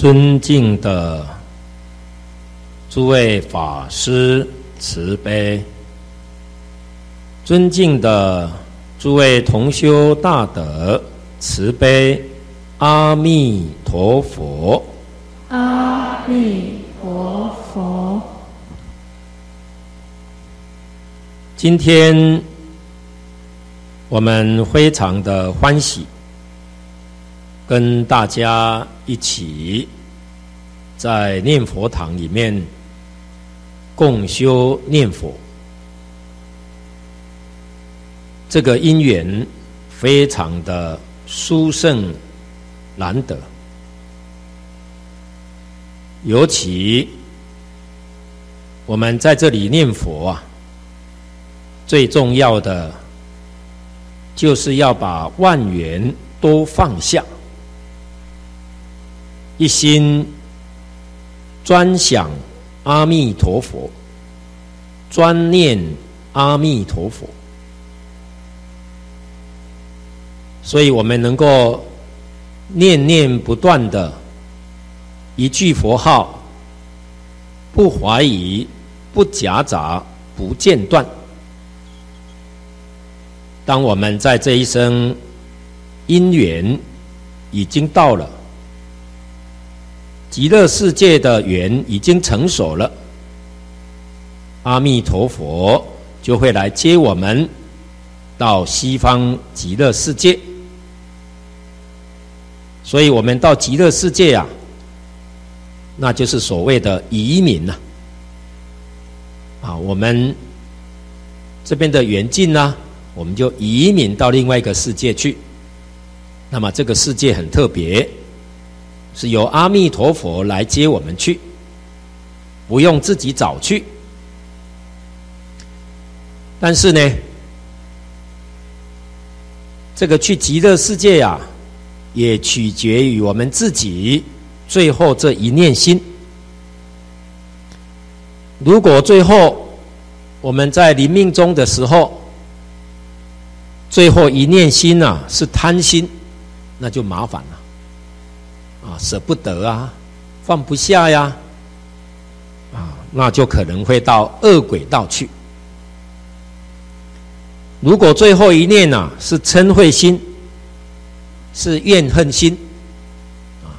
尊敬的诸位法师慈悲，尊敬的诸位同修大德慈悲，阿弥陀佛，阿弥陀佛。今天我们非常的欢喜。跟大家一起在念佛堂里面共修念佛，这个因缘非常的殊胜难得。尤其我们在这里念佛啊，最重要的就是要把万缘都放下。一心专想阿弥陀佛，专念阿弥陀佛，所以我们能够念念不断的一句佛号，不怀疑、不夹杂、不间断。当我们在这一生因缘已经到了。极乐世界的缘已经成熟了，阿弥陀佛就会来接我们到西方极乐世界。所以，我们到极乐世界啊，那就是所谓的移民呐。啊，我们这边的缘尽呢，我们就移民到另外一个世界去。那么，这个世界很特别。是由阿弥陀佛来接我们去，不用自己找去。但是呢，这个去极乐世界呀，也取决于我们自己最后这一念心。如果最后我们在临命终的时候，最后一念心呐是贪心，那就麻烦了。啊，舍不得啊，放不下呀，啊，那就可能会到恶鬼道去。如果最后一念呐是嗔恚心，是怨恨心，啊，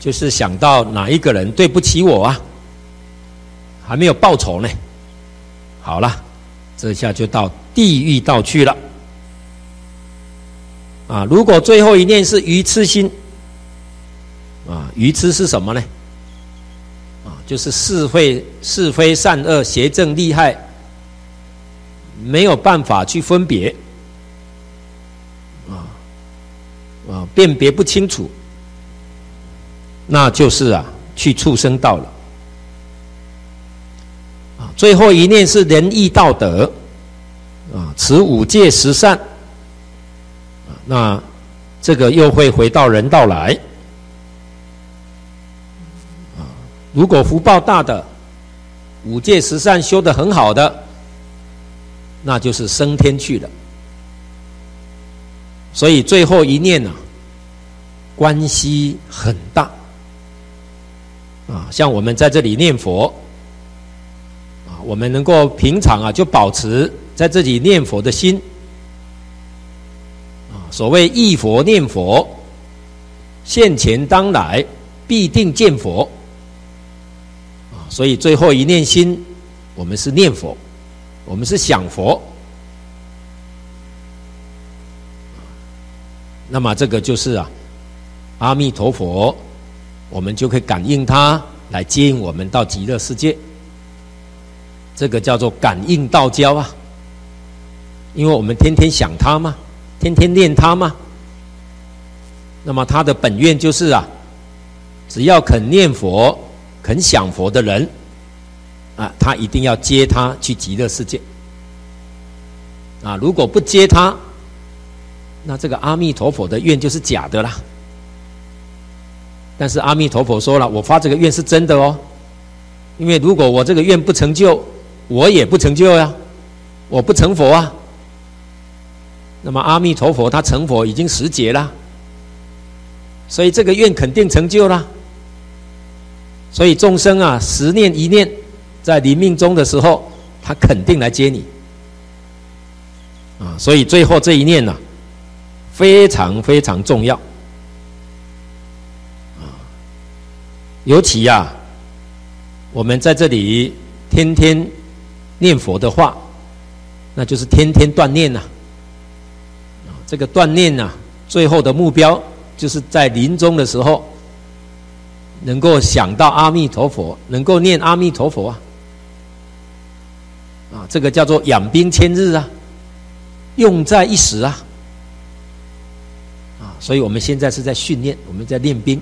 就是想到哪一个人对不起我啊，还没有报仇呢，好了，这下就到地狱道去了。啊，如果最后一念是愚痴心。啊，愚痴是什么呢？啊，就是是非是非善恶邪正利害，没有办法去分别，啊啊，辨别不清楚，那就是啊，去畜生道了。啊，最后一念是仁义道德，啊，持五戒十善，啊，那这个又会回到人道来。如果福报大的，五戒十善修得很好的，那就是升天去了。所以最后一念呢、啊，关系很大。啊，像我们在这里念佛，啊，我们能够平常啊就保持在这里念佛的心。啊，所谓忆佛念佛，现前当来必定见佛。所以最后一念心，我们是念佛，我们是想佛。那么这个就是啊，阿弥陀佛，我们就可以感应他来接引我们到极乐世界。这个叫做感应道交啊，因为我们天天想他嘛，天天念他嘛。那么他的本愿就是啊，只要肯念佛。肯想佛的人，啊，他一定要接他去极乐世界。啊，如果不接他，那这个阿弥陀佛的愿就是假的啦。但是阿弥陀佛说了，我发这个愿是真的哦，因为如果我这个愿不成就，我也不成就呀，我不成佛啊。那么阿弥陀佛他成佛已经十劫了，所以这个愿肯定成就了。所以众生啊，十念一念，在临命终的时候，他肯定来接你。啊，所以最后这一念呢、非常非常重要。啊，尤其呀、啊，我们在这里天天念佛的话，那就是天天断念呐。啊，这个断念呐，最后的目标就是在临终的时候。能够想到阿弥陀佛，能够念阿弥陀佛啊，啊，这个叫做养兵千日啊，用在一时啊，啊，所以我们现在是在训练，我们在练兵，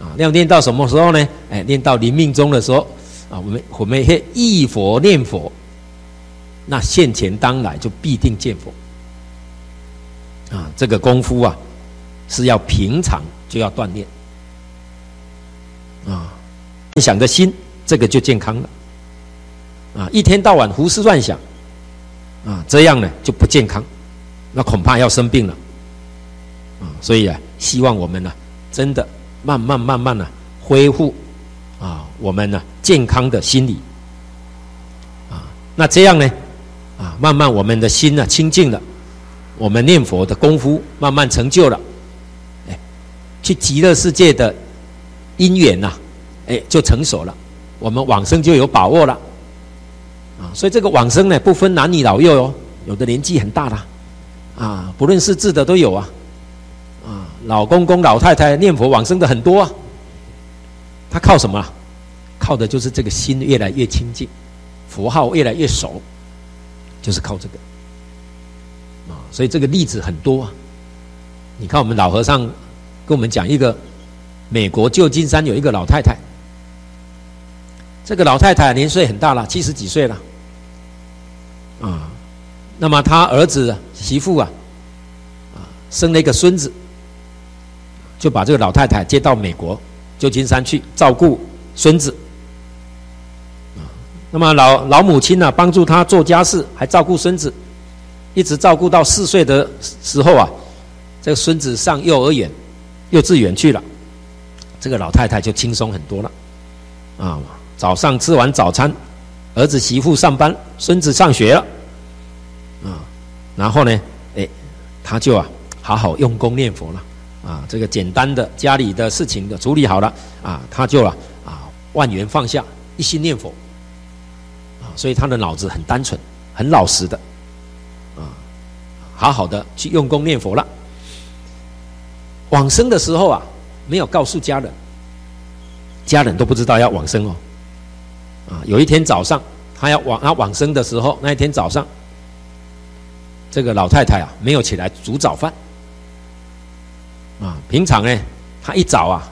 啊，要练到什么时候呢？哎，练到临命终的时候，啊，我们我们会忆佛念佛，那现前当来就必定见佛，啊，这个功夫啊，是要平常就要锻炼。啊，想的心，这个就健康了。啊，一天到晚胡思乱想，啊，这样呢就不健康，那恐怕要生病了。啊，所以啊，希望我们呢，真的慢慢慢慢的恢复啊，我们呢健康的心理。啊，那这样呢，啊，慢慢我们的心呢清净了，我们念佛的功夫慢慢成就了，哎，去极乐世界的。因缘呐，哎，就成熟了，我们往生就有把握了，啊，所以这个往生呢，不分男女老幼哦，有的年纪很大了，啊，不认识字的都有啊，啊，老公公老太太念佛往生的很多啊，他靠什么？靠的就是这个心越来越清净，佛号越来越熟，就是靠这个，啊，所以这个例子很多啊，你看我们老和尚跟我们讲一个。美国旧金山有一个老太太，这个老太太年岁很大了，七十几岁了，啊，那么她儿子媳妇啊，啊，生了一个孙子，就把这个老太太接到美国旧金山去照顾孙子，啊，那么老老母亲呢，帮助她做家事，还照顾孙子，一直照顾到四岁的时候啊，这个孙子上幼儿园、幼稚园去了。这个老太太就轻松很多了，啊，早上吃完早餐，儿子媳妇上班，孙子上学了，啊，然后呢，哎，他就啊，好好用功念佛了，啊，这个简单的家里的事情都处理好了，啊，他就啊，啊，万缘放下，一心念佛，啊，所以他的脑子很单纯，很老实的，啊，好好的去用功念佛了，往生的时候啊。没有告诉家人，家人都不知道要往生哦。啊，有一天早上，他要往他往生的时候，那一天早上，这个老太太啊没有起来煮早饭。啊，平常呢，她一早啊，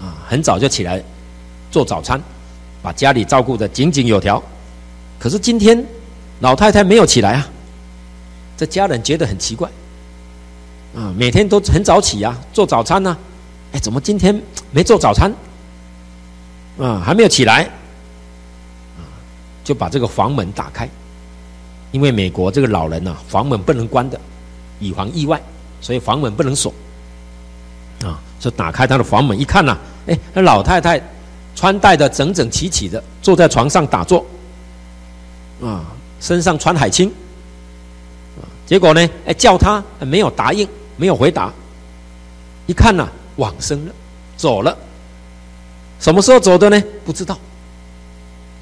啊很早就起来做早餐，把家里照顾的井井有条。可是今天老太太没有起来啊，这家人觉得很奇怪。啊，每天都很早起啊，做早餐呢、哎，怎么今天没做早餐？啊，还没有起来，啊，就把这个房门打开，因为美国这个老人呐，房门不能关的，以防意外，所以房门不能锁。啊，就打开他的房门一看呐，哎，那老太太穿戴的整整齐齐的，坐在床上打坐，啊，身上穿海青，啊，结果呢，哎，叫他没有答应，没有回答，一看呐。往生了，走了。什么时候走的呢？不知道。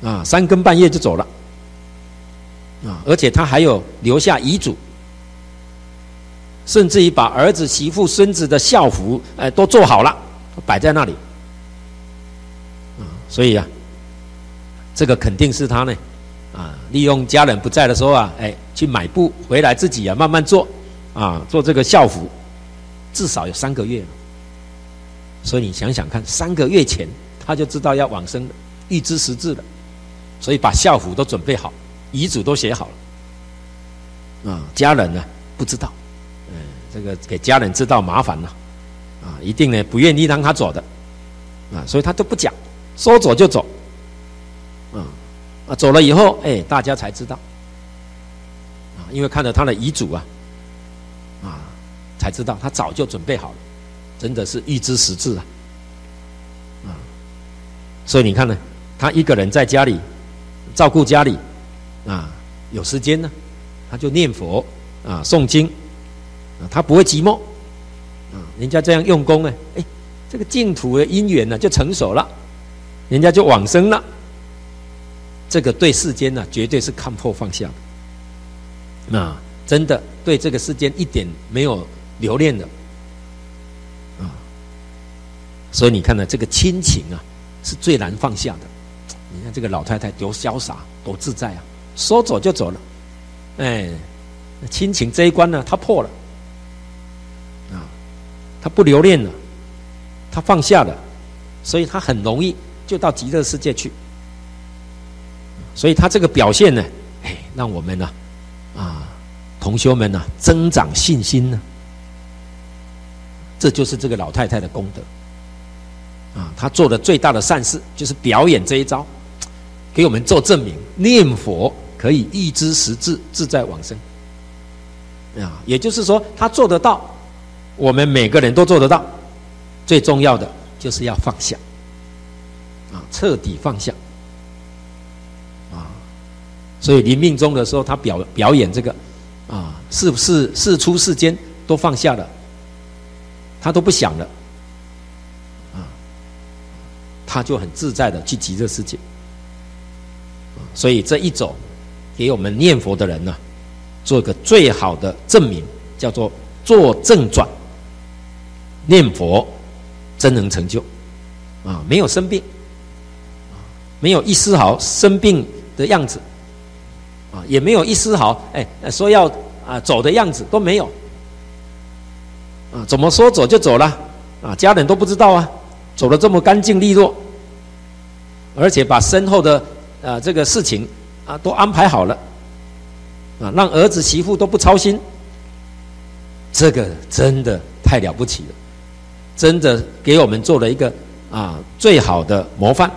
啊，三更半夜就走了。啊，而且他还有留下遗嘱，甚至于把儿子、媳妇、孙子的校服，哎，都做好了，摆在那里。啊，所以啊，这个肯定是他呢，啊，利用家人不在的时候啊，哎，去买布回来自己啊，慢慢做，啊，做这个校服，至少有三个月了。所以你想想看，三个月前他就知道要往生了，预知时至了，所以把校服都准备好，遗嘱都写好了。啊，家人呢不知道，嗯，这个给家人知道麻烦了，啊，一定呢不愿意让他走的，啊，所以他都不讲，说走就走，啊，啊，走了以后，哎，大家才知道，啊，因为看到他的遗嘱啊，啊，才知道他早就准备好了。真的是预知时至啊！啊，所以你看呢，他一个人在家里照顾家里啊，有时间呢，他就念佛啊，诵经啊，他不会寂寞啊。人家这样用功呢，哎，这个净土的因缘呢就成熟了，人家就往生了。这个对世间呢，绝对是看破放下的，啊，真的对这个世间一点没有留恋的。所以你看呢，这个亲情啊，是最难放下的。你看这个老太太多潇洒，多自在啊，说走就走了。哎，亲情这一关呢，她破了啊，她不留恋了，她放下了，所以她很容易就到极乐世界去。所以她这个表现呢，哎，让我们呢，啊，同修们呢，增长信心呢，这就是这个老太太的功德。啊，他做的最大的善事就是表演这一招，给我们做证明：念佛可以预知时至，自在往生。啊，也就是说，他做得到，我们每个人都做得到。最重要的就是要放下，啊，彻底放下。啊，所以临命终的时候，他表表演这个，啊，是不是事出世间都放下了，他都不想了。他就很自在的去极乐世界，所以这一走，给我们念佛的人呢，做个最好的证明，叫做做正转。念佛真能成就，啊，没有生病，没有一丝毫生病的样子，啊，也没有一丝毫哎说要啊走的样子都没有，啊，怎么说走就走了，啊，家人都不知道啊。走得这么干净利落，而且把身后的啊这个事情啊都安排好了，啊让儿子媳妇都不操心，这个真的太了不起了，真的给我们做了一个啊最好的模范，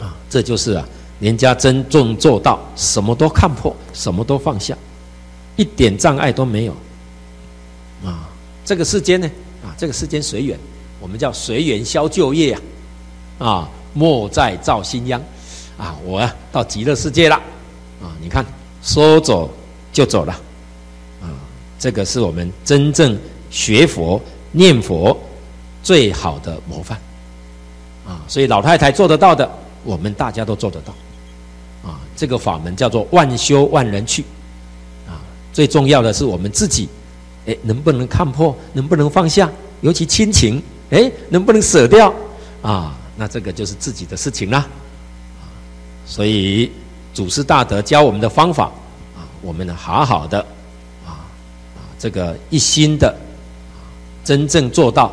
啊这就是啊人家真正做到什么都看破，什么都放下，一点障碍都没有，啊这个世间呢啊这个世间随缘。我们叫随缘消旧业啊，啊，莫再造新殃，啊，我啊到极乐世界了，啊，你看说走就走了，啊，这个是我们真正学佛念佛最好的模范，啊，所以老太太做得到的，我们大家都做得到，啊，这个法门叫做万修万人去，啊，最重要的是我们自己，哎，能不能看破，能不能放下，尤其亲情。哎，能不能舍掉啊？那这个就是自己的事情了。所以祖师大德教我们的方法啊，我们呢好好的啊啊，这个一心的真正做到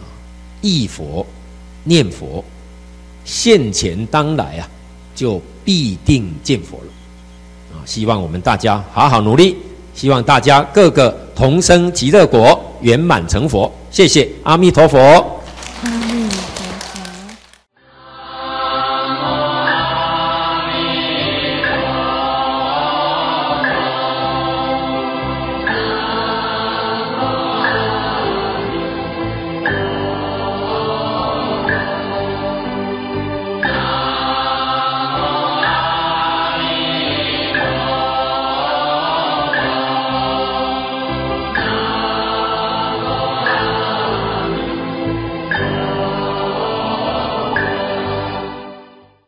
啊，忆佛念佛，现前当来啊，就必定见佛了啊！希望我们大家好好努力，希望大家个个同生极乐国，圆满成佛。谢谢阿弥陀佛。